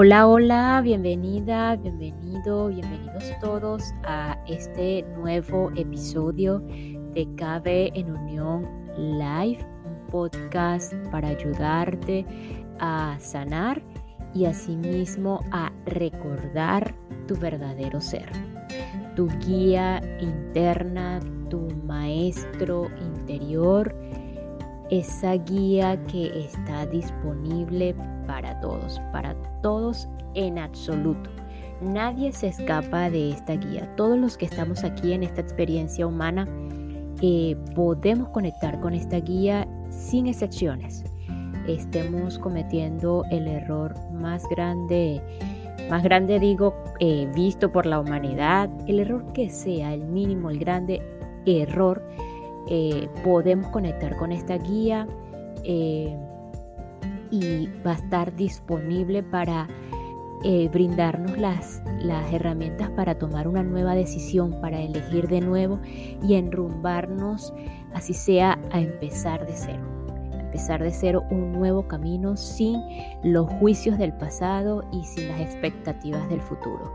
Hola, hola, bienvenida, bienvenido, bienvenidos todos a este nuevo episodio de Cabe en Unión Live, un podcast para ayudarte a sanar y asimismo a recordar tu verdadero ser, tu guía interna, tu maestro interior, esa guía que está disponible para todos, para todos en absoluto. Nadie se escapa de esta guía. Todos los que estamos aquí en esta experiencia humana eh, podemos conectar con esta guía sin excepciones. Estemos cometiendo el error más grande, más grande digo, eh, visto por la humanidad, el error que sea, el mínimo, el grande error, eh, podemos conectar con esta guía y va a estar disponible para eh, brindarnos las, las herramientas para tomar una nueva decisión, para elegir de nuevo y enrumbarnos, así sea, a empezar de cero. empezar de cero un nuevo camino sin los juicios del pasado y sin las expectativas del futuro.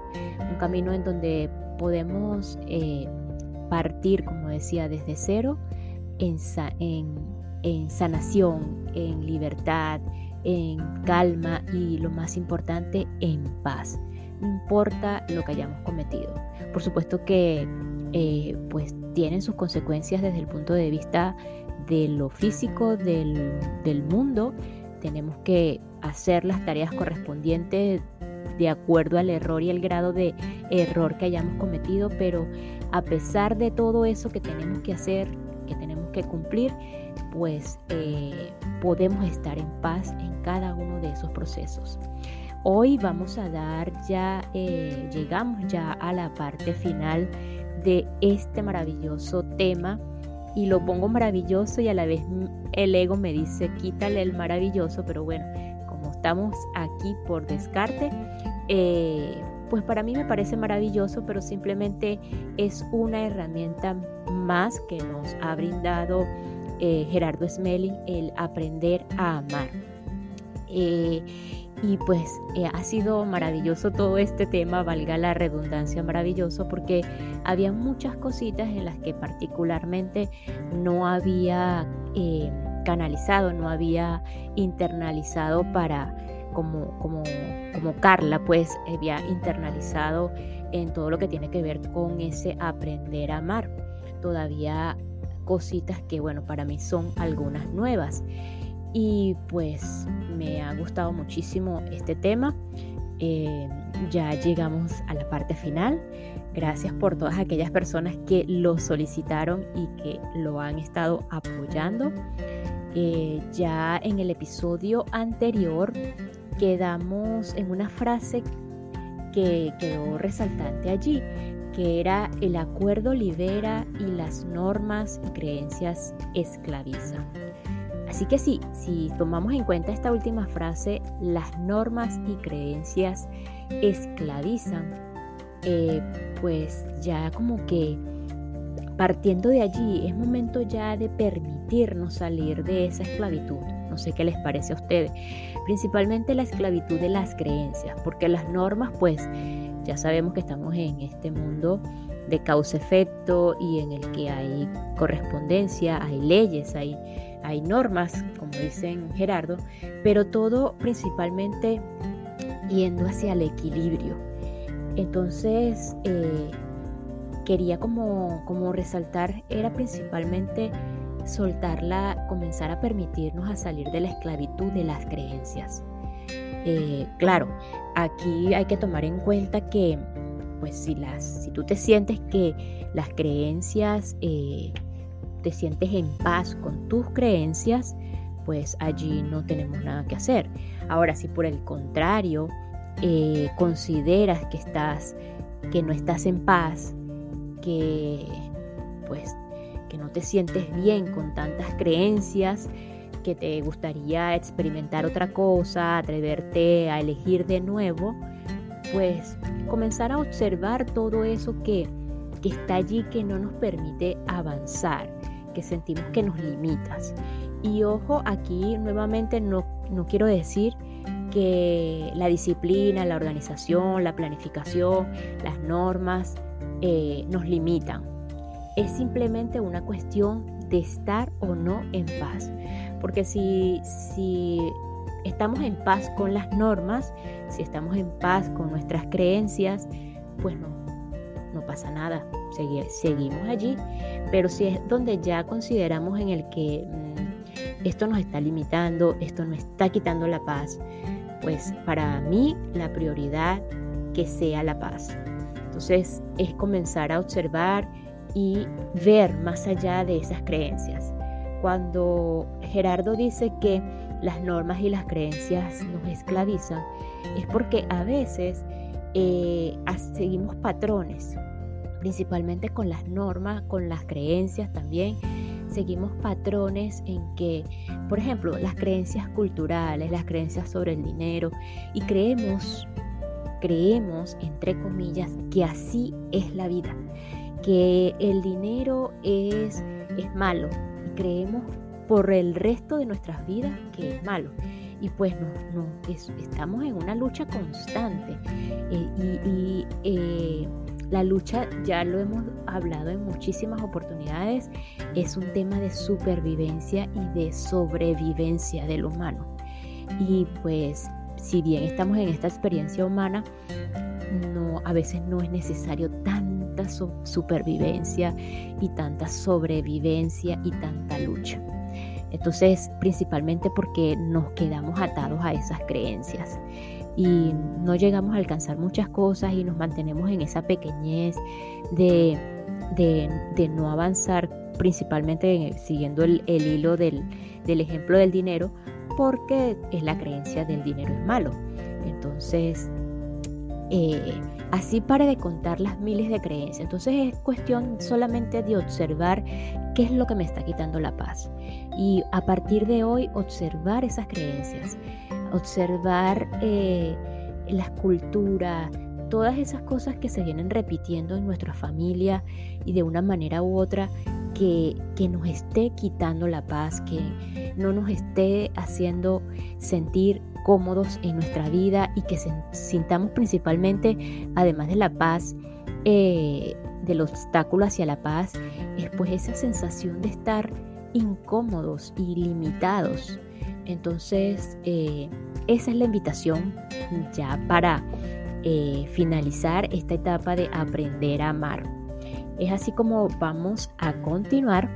Un camino en donde podemos eh, partir, como decía, desde cero en, en sanación, en libertad, en calma y lo más importante, en paz. No importa lo que hayamos cometido. Por supuesto que eh, pues tienen sus consecuencias desde el punto de vista de lo físico del, del mundo. Tenemos que hacer las tareas correspondientes de acuerdo al error y el grado de error que hayamos cometido, pero a pesar de todo eso que tenemos que hacer, que tenemos que cumplir, pues eh, podemos estar en paz en cada uno de esos procesos. Hoy vamos a dar ya, eh, llegamos ya a la parte final de este maravilloso tema y lo pongo maravilloso y a la vez el ego me dice quítale el maravilloso, pero bueno, como estamos aquí por descarte, eh, pues para mí me parece maravilloso, pero simplemente es una herramienta más que nos ha brindado eh, Gerardo Smelling, el aprender a amar. Eh, y pues eh, ha sido maravilloso todo este tema, valga la redundancia, maravilloso, porque había muchas cositas en las que particularmente no había canalizado, no había internalizado para, como, como, como Carla, pues había internalizado en todo lo que tiene que ver con ese aprender a amar. Todavía cositas que, bueno, para mí son algunas nuevas. Y pues me ha gustado muchísimo este tema. Eh, ya llegamos a la parte final. Gracias por todas aquellas personas que lo solicitaron y que lo han estado apoyando. Eh, ya en el episodio anterior quedamos en una frase que quedó resaltante allí, que era el acuerdo libera y las normas y creencias esclavizan. Así que sí, si tomamos en cuenta esta última frase, las normas y creencias esclavizan, eh, pues ya como que partiendo de allí es momento ya de permitirnos salir de esa esclavitud. No sé qué les parece a ustedes. Principalmente la esclavitud de las creencias, porque las normas pues ya sabemos que estamos en este mundo de causa-efecto y en el que hay correspondencia, hay leyes, hay, hay normas, como dicen Gerardo, pero todo principalmente yendo hacia el equilibrio. Entonces, eh, quería como, como resaltar, era principalmente soltarla, comenzar a permitirnos a salir de la esclavitud de las creencias. Eh, claro, aquí hay que tomar en cuenta que, pues si, las, si tú te sientes que las creencias, eh, te sientes en paz con tus creencias, pues allí no tenemos nada que hacer. Ahora, si por el contrario eh, consideras que estás, que no estás en paz, que pues que no te sientes bien con tantas creencias, que te gustaría experimentar otra cosa, atreverte a elegir de nuevo, pues comenzar a observar todo eso que, está allí que no nos permite avanzar, que sentimos que nos limitas. Y ojo, aquí nuevamente no, no quiero decir que la disciplina, la organización, la planificación, las normas eh, nos limitan. Es simplemente una cuestión de estar o no en paz. Porque si, si estamos en paz con las normas, si estamos en paz con nuestras creencias, pues no, no pasa nada, seguimos allí. Pero si es donde ya consideramos en el que mm, esto nos está limitando, esto nos está quitando la paz, pues para mí la prioridad que sea la paz. Entonces es comenzar a observar y ver más allá de esas creencias. Cuando Gerardo dice que las normas y las creencias nos esclavizan, es porque a veces eh, seguimos patrones, principalmente con las normas, con las creencias también. Seguimos patrones en que, por ejemplo, las creencias culturales, las creencias sobre el dinero, y creemos, creemos, entre comillas, que así es la vida, que el dinero es, es malo, creemos por el resto de nuestras vidas que es malo. Y pues no, estamos en una lucha constante. Eh, y, eh, la lucha, ya lo hemos hablado en muchísimas oportunidades, es un tema de supervivencia y de sobrevivencia del humano. Y pues si bien estamos en esta experiencia humana, no, a veces no es necesario tanta supervivencia y tanta sobrevivencia y tanta lucha. Entonces, principalmente porque nos quedamos atados a esas creencias y no llegamos a alcanzar muchas cosas y nos mantenemos en esa pequeñez de, no avanzar, principalmente siguiendo el, hilo del, ejemplo del dinero, porque es la creencia del dinero es malo. Entonces, eh, así pare de contar las miles de creencias. Entonces es cuestión solamente de observar qué es lo que me está quitando la paz. Y a partir de hoy observar esas creencias, observar eh, las culturas, todas esas cosas que se vienen repitiendo en nuestra familia y de una manera u otra que, que, nos esté quitando la paz, que no nos esté haciendo sentir cómodos en nuestra vida y que sintamos principalmente, además de la paz, eh, del obstáculo hacia la paz, es pues esa sensación de estar incómodos y limitados. Entonces, eh, esa es la invitación ya para eh, finalizar esta etapa de aprender a amar. Es así como vamos a continuar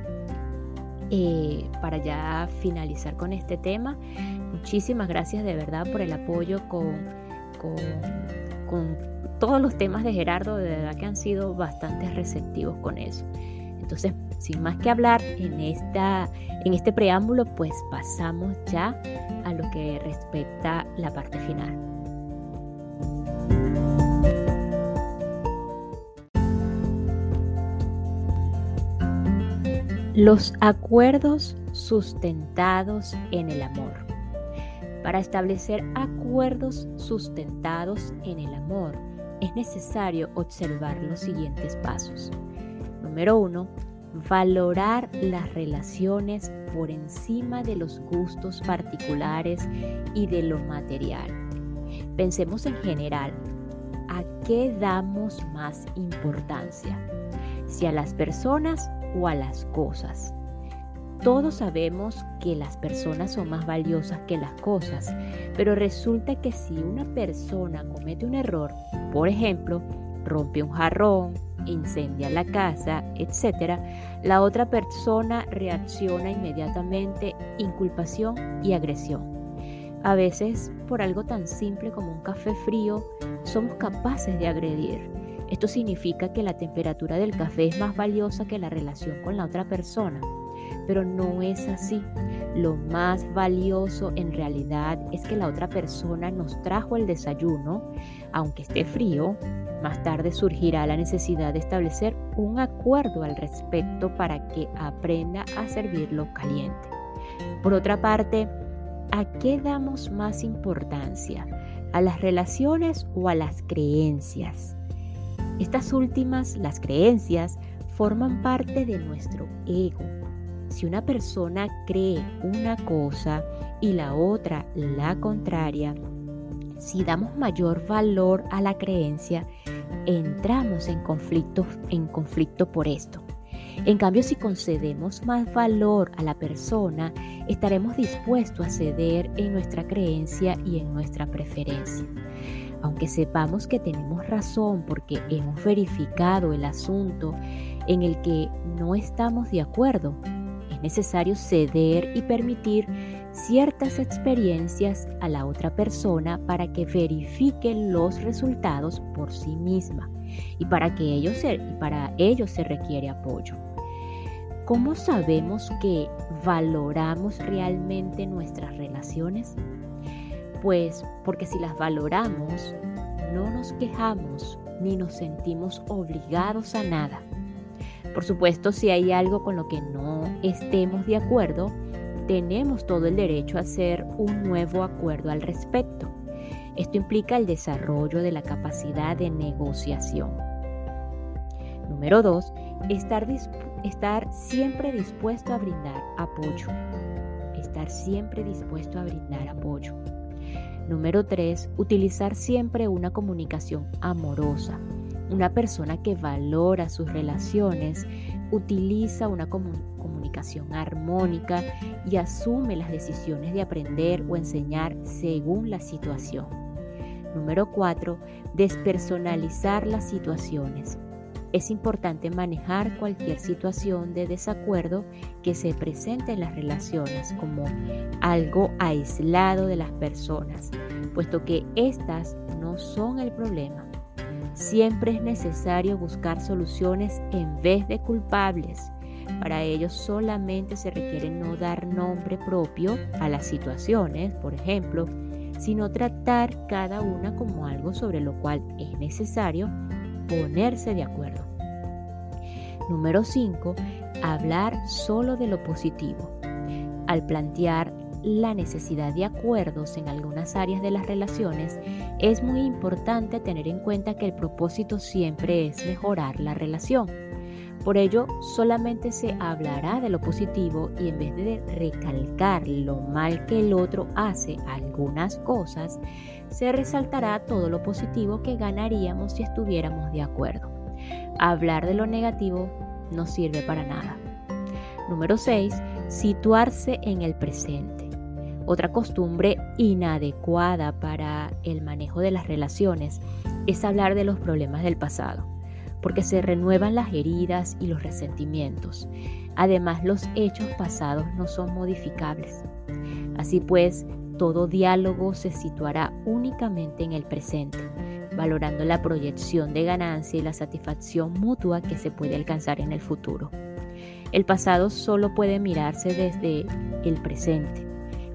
eh, para ya finalizar con este tema. Muchísimas gracias de verdad por el apoyo con, con, todos los temas de Gerardo, de verdad que han sido bastante receptivos con eso. Entonces, sin más que hablar en, esta, en este preámbulo, pues pasamos ya a lo que respecta la parte final. Los acuerdos sustentados en el amor. Para establecer acuerdos sustentados en el amor, es necesario observar los siguientes pasos. Número uno, valorar las relaciones por encima de los gustos particulares y de lo material. Pensemos en general, ¿a qué damos más importancia? ¿Si a las personas o a las cosas? Todos sabemos que las personas son más valiosas que las cosas, pero resulta que si una persona comete un error, por ejemplo, rompe un jarrón, incendia la casa, etc., la otra persona reacciona inmediatamente inculpación y agresión. A veces, por algo tan simple como un café frío, somos capaces de agredir. Esto significa que la temperatura del café es más valiosa que la relación con la otra persona pero no es así. Lo más valioso en realidad es que la otra persona nos trajo el desayuno, aunque esté frío. Más tarde surgirá la necesidad de establecer un acuerdo al respecto para que aprenda a servirlo caliente. Por otra parte, ¿a qué damos más importancia? ¿A las relaciones o a las creencias? Estas últimas, las creencias, forman parte de nuestro ego si una persona cree una cosa y la otra la contraria, Si damos mayor valor a la creencia, entramos en conflicto, en conflicto por esto. En cambio, si concedemos más valor a la persona, estaremos dispuestos a ceder en nuestra creencia y en nuestra preferencia. Aunque sepamos que tenemos razón porque hemos verificado el asunto en el que no estamos de acuerdo, es necesario ceder y permitir ciertas experiencias a la otra persona para que verifique los resultados por sí misma y para que ellos se, para ello se requiere apoyo. ¿Cómo sabemos que valoramos realmente nuestras relaciones? Pues porque si las valoramos, no nos quejamos ni nos sentimos obligados a nada. Por supuesto, si hay algo con lo que no estemos de acuerdo, tenemos todo el derecho a hacer un nuevo acuerdo al respecto. Esto implica el desarrollo de la capacidad de negociación. Número 2. Estar, siempre dispuesto a brindar apoyo. Estar siempre dispuesto a brindar apoyo. Número 3. Utilizar siempre una comunicación amorosa. Una persona que valora sus relaciones utiliza una comunicación armónica y asume las decisiones de aprender o enseñar según la situación. Número 4. Despersonalizar las situaciones. Es importante manejar cualquier situación de desacuerdo que se presente en las relaciones como algo aislado de las personas, puesto que éstas no son el problema. Siempre es necesario buscar soluciones en vez de culpables. Para ello solamente se requiere no dar nombre propio a las situaciones, por ejemplo, sino tratar cada una como algo sobre lo cual es necesario ponerse de acuerdo. Número 5. Hablar solo de lo positivo. Al plantear la necesidad de acuerdos en algunas áreas de las relaciones, es muy importante tener en cuenta que el propósito siempre es mejorar la relación. Por ello, solamente se hablará de lo positivo y en vez de recalcar lo mal que el otro hace algunas cosas, se resaltará todo lo positivo que ganaríamos si estuviéramos de acuerdo. Hablar de lo negativo no sirve para nada. Número 6. Situarse en el presente. Otra costumbre inadecuada para el manejo de las relaciones es hablar de los problemas del pasado, porque se renuevan las heridas y los resentimientos. Además, los hechos pasados no son modificables. Así pues, todo diálogo se situará únicamente en el presente, valorando la proyección de ganancia y la satisfacción mutua que se puede alcanzar en el futuro. El pasado solo puede mirarse desde el presente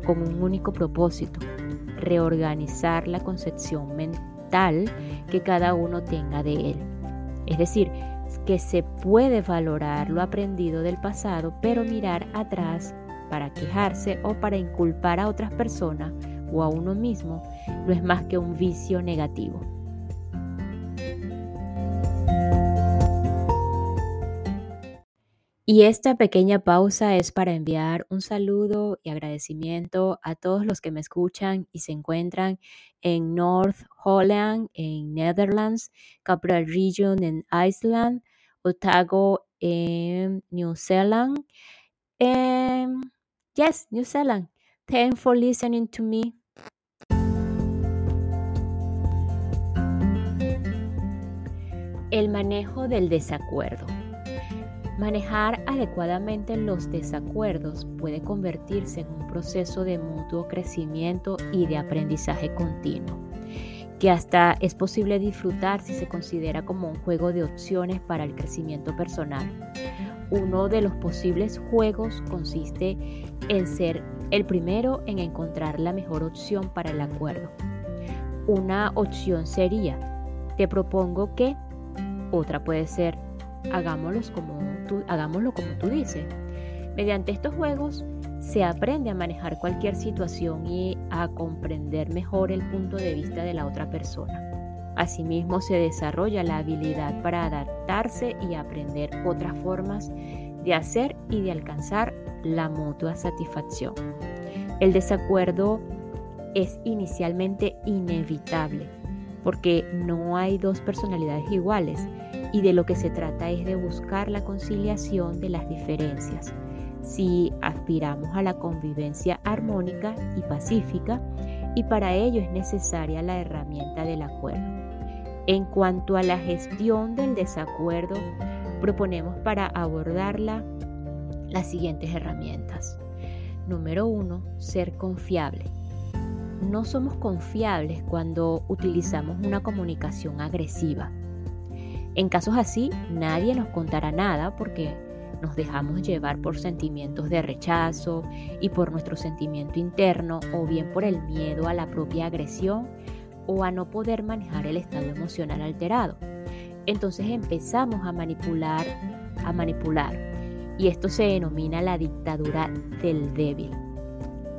con un único propósito, reorganizar la concepción mental que cada uno tenga de él. Es decir, que se puede valorar lo aprendido del pasado, pero mirar atrás para quejarse o para inculpar a otras personas o a uno mismo no es más que un vicio negativo. Y esta pequeña pausa es para enviar un saludo y agradecimiento a todos los que me escuchan y se encuentran en North Holland, en Netherlands, Capital Region en Iceland, Otago en New Zealand. Um, yes, New Zealand. Thanks for listening to me. El manejo del desacuerdo. Manejar adecuadamente los desacuerdos puede convertirse en un proceso de mutuo crecimiento y de aprendizaje continuo, que hasta es posible disfrutar si se considera como un juego de opciones para el crecimiento personal. Uno de los posibles juegos consiste en ser el primero en encontrar la mejor opción para el acuerdo. Una opción sería, te propongo que, otra puede ser, hagámoslo como tú, hagámoslo como tú dices. Mediante estos juegos se aprende a manejar cualquier situación y a comprender mejor el punto de vista de la otra persona. Asimismo, se desarrolla la habilidad para adaptarse y aprender otras formas de hacer y de alcanzar la mutua satisfacción. El desacuerdo es inicialmente inevitable, porque no hay dos personalidades iguales y de lo que se trata es de buscar la conciliación de las diferencias. Si aspiramos a la convivencia armónica y pacífica, y para ello es necesaria la herramienta del acuerdo. En cuanto a la gestión del desacuerdo, proponemos para abordarla las siguientes herramientas. Número uno, ser confiable. No somos confiables cuando utilizamos una comunicación agresiva. En casos así, nadie nos contará nada porque nos dejamos llevar por sentimientos de rechazo y por nuestro sentimiento interno o bien por el miedo a la propia agresión o a no poder manejar el estado emocional alterado. Entonces empezamos a manipular, a manipular. Y esto se denomina la dictadura del débil.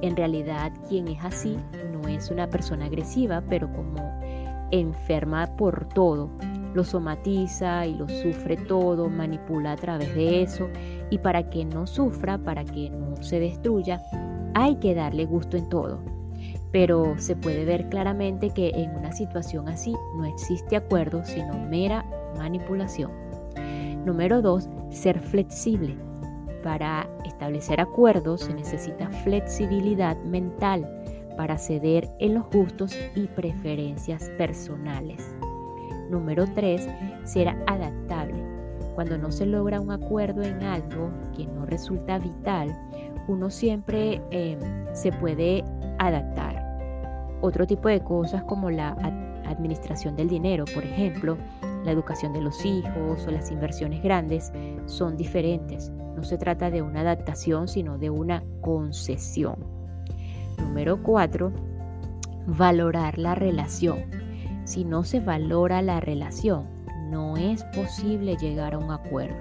En realidad, quien es así no es una persona agresiva, pero como enferma por todo, lo somatiza y lo sufre todo, manipula a través de eso y para que no sufra, para que no se destruya, hay que darle gusto en todo. Pero se puede ver claramente que en una situación así no existe acuerdo, sino mera manipulación. Número 2. Ser flexible. Para establecer acuerdos se necesita flexibilidad mental para ceder en los gustos y preferencias personales. Número 3. Ser adaptable. Cuando no se logra un acuerdo en algo que no resulta vital, uno siempre em, se puede adaptar. Otro tipo de cosas como la administración del dinero, por ejemplo, la educación de los hijos o las inversiones grandes, son diferentes. No se trata de una adaptación, sino de una concesión. Número 4. Valorar la relación. Si no se valora la relación, no es posible llegar a un acuerdo.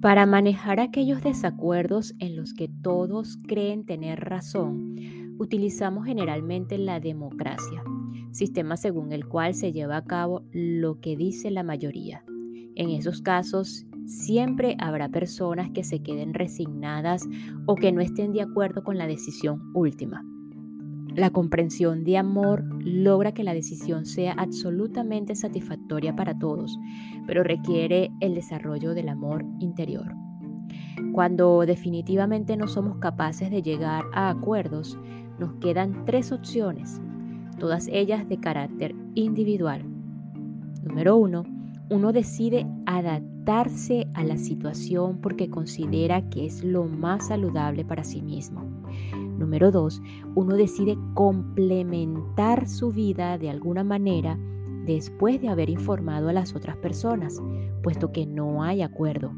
Para manejar aquellos desacuerdos en los que todos creen tener razón, utilizamos generalmente la democracia sistema según el cual se lleva a cabo lo que dice la mayoría. En esos casos, siempre habrá personas que se queden resignadas o que no estén de acuerdo con la decisión última. La comprensión de amor logra que la decisión sea absolutamente satisfactoria para todos, pero requiere el desarrollo del amor interior. Cuando definitivamente no somos capaces de llegar a acuerdos, nos quedan tres opciones todas ellas de carácter individual. Número uno, uno decide adaptarse a la situación porque considera que es lo más saludable para sí mismo. Número dos, uno decide complementar su vida de alguna manera después de haber informado a las otras personas, puesto que no hay acuerdo.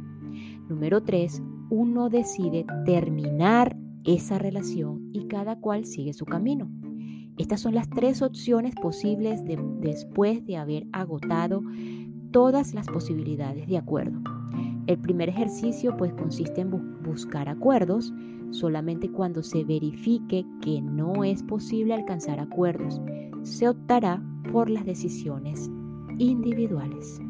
Número tres, uno decide terminar esa relación y cada cual sigue su camino. Estas son las tres opciones posibles después de haber agotado todas las posibilidades de acuerdo. El primer ejercicio pues consiste en buscar acuerdos solamente cuando se verifique que no es posible alcanzar acuerdos. Se optará por las decisiones individuales.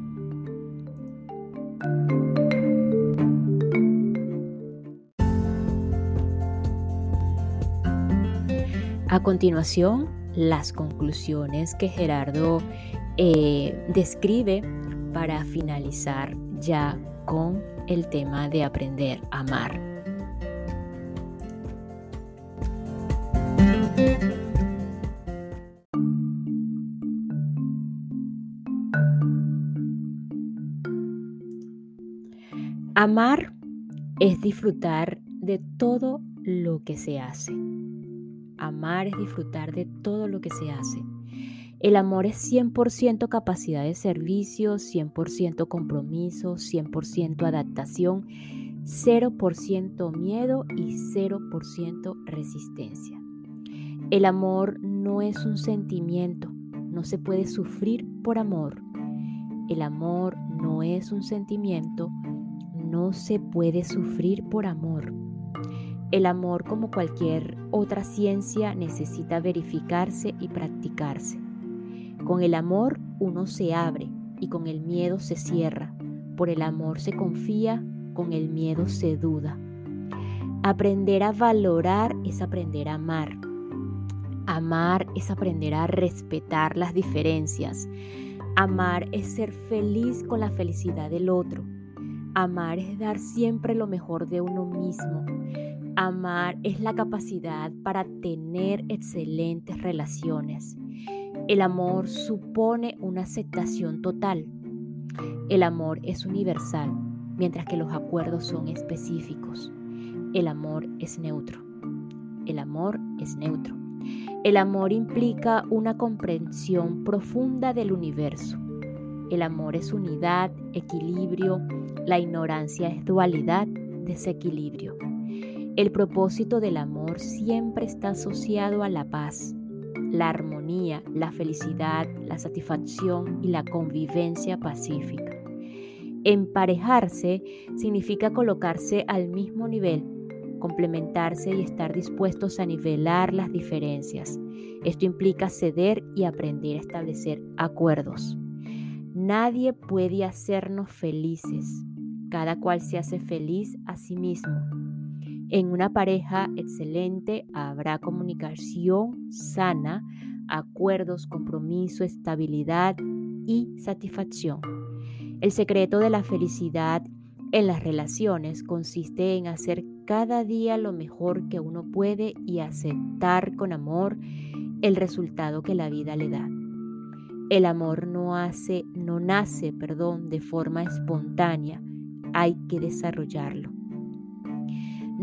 A continuación, las conclusiones que Gerardo eh, describe para finalizar ya con el tema de aprender a amar. Amar es disfrutar de todo lo que se hace Amar es disfrutar de todo lo que se hace. El amor es 100% capacidad de servicio, 100% compromiso, 100% adaptación, 0% miedo y 0% resistencia. El amor no es un sentimiento, no se puede sufrir por amor. El amor no es un sentimiento, no se puede sufrir por amor. El amor, como cualquier otra ciencia, necesita verificarse y practicarse. Con el amor uno se abre y con el miedo se cierra. Por el amor se confía, con el miedo se duda. Aprender a valorar es aprender a amar. Amar es aprender a respetar las diferencias. Amar es ser feliz con la felicidad del otro. Amar es dar siempre lo mejor de uno mismo. Amar es la capacidad para tener excelentes relaciones. El amor supone una aceptación total. El amor es universal, mientras que los acuerdos son específicos. El amor es neutro. El amor es neutro. El amor implica una comprensión profunda del universo. El amor es unidad, equilibrio, la ignorancia es dualidad, desequilibrio. El propósito del amor siempre está asociado a la paz, la armonía, la felicidad, la satisfacción y la convivencia pacífica. Emparejarse significa colocarse al mismo nivel complementarse y estar dispuestos a nivelar las diferencias. Esto implica ceder y aprender a establecer acuerdos. Nadie puede hacernos felices. Cada cual se hace feliz a sí mismo. En una pareja excelente habrá comunicación sana, acuerdos, compromiso, estabilidad y satisfacción. El secreto de la felicidad en las relaciones consiste en hacer cada día lo mejor que uno puede y aceptar con amor el resultado que la vida le da. El amor no hace, no nace, perdón, de forma espontánea, hay que desarrollarlo.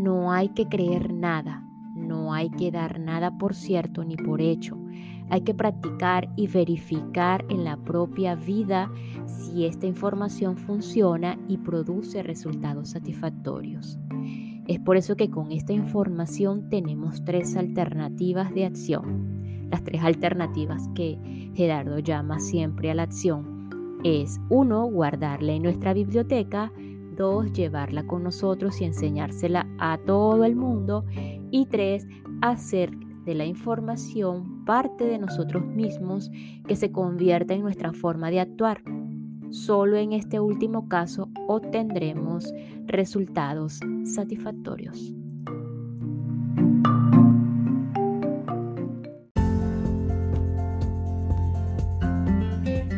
No hay que creer nada, no hay que dar nada por cierto ni por hecho. Hay que practicar y verificar en la propia vida si esta información funciona y produce resultados satisfactorios. Es por eso que con esta información tenemos tres alternativas de acción. Las tres alternativas que Gerardo llama siempre a la acción es uno, guardarla en nuestra biblioteca, dos, llevarla con nosotros y enseñársela a todo el mundo y tres, hacer de la información parte de nosotros mismos que se convierta en nuestra forma de actuar. Solo en este último caso obtendremos resultados satisfactorios.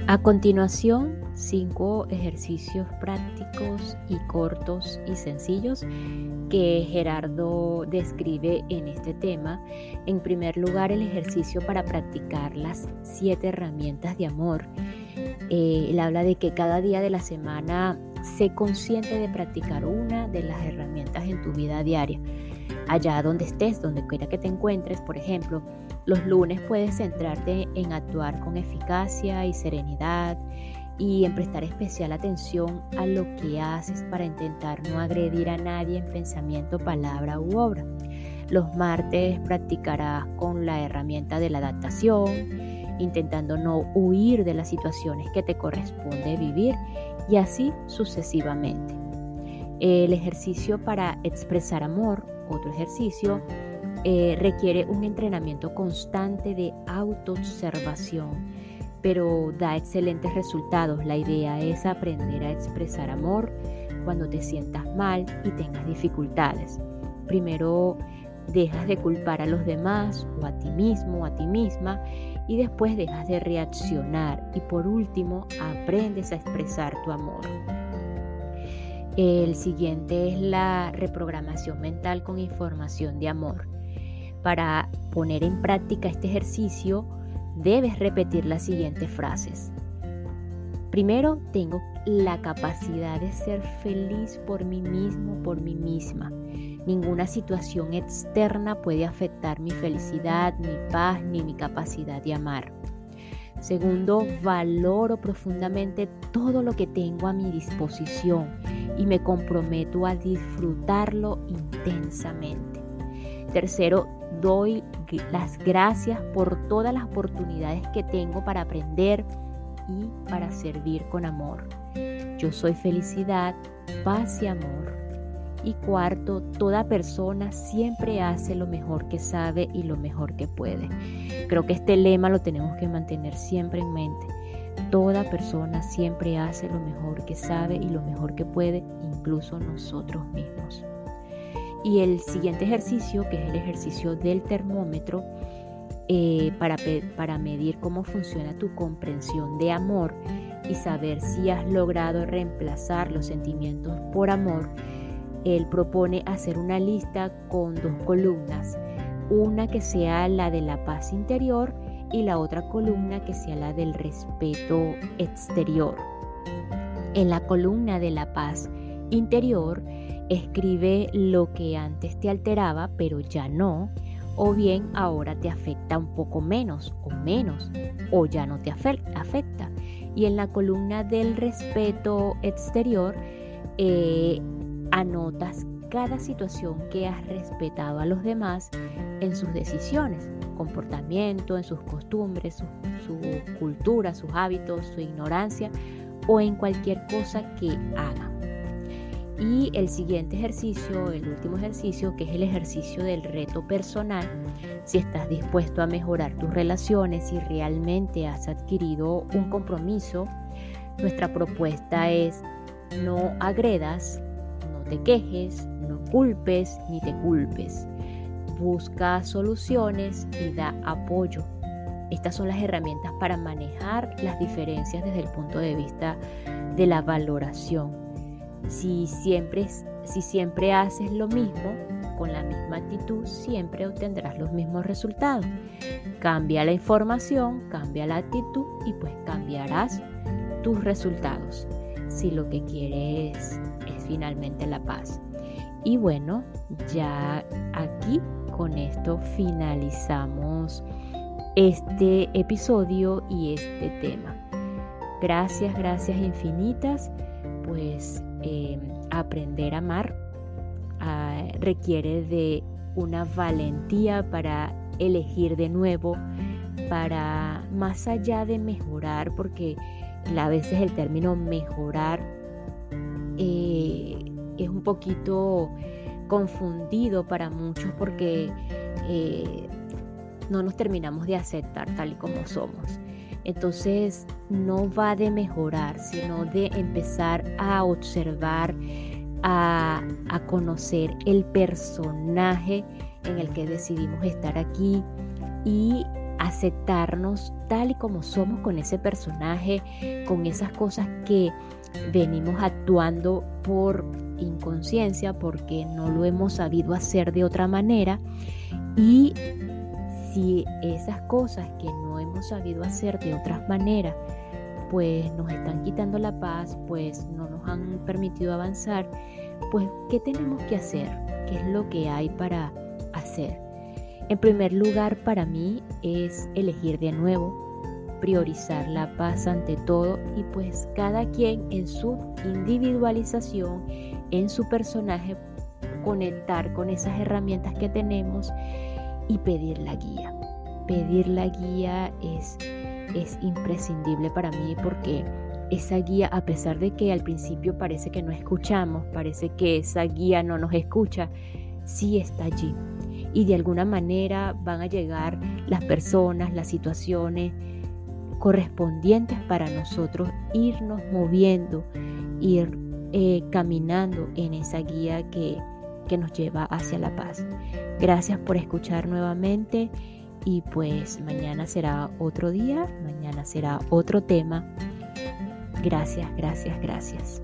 A continuación, cinco ejercicios prácticos y cortos y sencillos que Gerardo describe en este tema. En primer lugar, el ejercicio para practicar las siete herramientas de amor. Eh, él habla de que cada día de la semana sé consciente de practicar una de las herramientas en tu vida diaria. Allá donde estés, donde quiera que te encuentres, por ejemplo, los lunes puedes centrarte en actuar con eficacia y serenidad y en prestar especial atención a lo que haces para intentar no agredir a nadie en pensamiento, palabra u obra. Los martes practicarás con la herramienta de la adaptación, intentando no huir de las situaciones que te corresponde vivir y así sucesivamente. El ejercicio para expresar amor, otro ejercicio, eh, requiere un entrenamiento constante de autoobservación pero da excelentes resultados. La idea es aprender a expresar amor cuando te sientas mal y tengas dificultades. Primero dejas de culpar a los demás o a ti mismo o a ti misma y después dejas de reaccionar y por último aprendes a expresar tu amor. El siguiente es la reprogramación mental con información de amor. Para poner en práctica este ejercicio, debes repetir las siguientes frases. Primero, tengo la capacidad de ser feliz por mí mismo, por mí misma. Ninguna situación externa puede afectar mi felicidad, mi paz ni mi capacidad de amar. Segundo, valoro profundamente todo lo que tengo a mi disposición y me comprometo a disfrutarlo intensamente. Tercero, doy las gracias por todas las oportunidades que tengo para aprender y para servir con amor. Yo soy felicidad, paz y amor. Y cuarto, toda persona siempre hace lo mejor que sabe y lo mejor que puede. Creo que este lema lo tenemos que mantener siempre en mente. Toda persona siempre hace lo mejor que sabe y lo mejor que puede, incluso nosotros mismos. Y el siguiente ejercicio, que es el ejercicio del termómetro, eh, para, para medir cómo funciona tu comprensión de amor y saber si has logrado reemplazar los sentimientos por amor, él propone hacer una lista con dos columnas, una que sea la de la paz interior y la otra columna que sea la del respeto exterior. En la columna de la paz interior, escribe lo que antes te alteraba, pero ya no, o bien ahora te afecta un poco menos o menos, o ya no te afecta. Y en la columna del respeto exterior, eh, anotas cada situación que has respetado a los demás en sus decisiones, comportamiento, en sus costumbres, su, su cultura, sus hábitos, su ignorancia o en cualquier cosa que hagan. Y el siguiente ejercicio, el último ejercicio, que es el ejercicio del reto personal, si estás dispuesto a mejorar tus relaciones y realmente has adquirido un compromiso, nuestra propuesta es no agredas, no te quejes, no culpes ni te culpes. Busca soluciones y da apoyo. Estas son las herramientas para manejar las diferencias desde el punto de vista de la valoración si siempre, si siempre haces lo mismo, con la misma actitud, siempre obtendrás los mismos resultados. Cambia la información, cambia la actitud y pues cambiarás tus resultados si lo que quieres es finalmente la paz. Y bueno, ya aquí con esto finalizamos este episodio y este tema. Gracias, gracias infinitas. Pues eh, aprender a amar ah, requiere de una valentía para elegir de nuevo, para más allá de mejorar, porque a veces el término mejorar eh, es un poquito confundido para muchos porque eh, no nos terminamos de aceptar tal y como somos. Entonces no va de mejorar, sino de empezar a observar, a, conocer el personaje en el que decidimos estar aquí y aceptarnos tal y como somos con ese personaje, con esas cosas que venimos actuando por inconsciencia porque no lo hemos sabido hacer de otra manera. Y si esas cosas que no hemos sabido hacer de otras maneras, pues nos están quitando la paz, pues no nos han permitido avanzar, pues ¿qué tenemos que hacer? ¿Qué es lo que hay para hacer? En primer lugar, para mí es elegir de nuevo, priorizar la paz ante todo y pues cada quien en su individualización, en su personaje, conectar con esas herramientas que tenemos y pedir la guía. Pedir la guía es, es imprescindible para mí porque esa guía, a pesar de que al principio parece que no escuchamos, parece que esa guía no nos escucha, sí está allí. Y de alguna manera van a llegar las personas, las situaciones correspondientes para nosotros irnos moviendo, ir eh, caminando en esa guía que, que nos lleva hacia la paz. Gracias por escuchar nuevamente y pues mañana será otro día, mañana será otro tema. Gracias, gracias, gracias.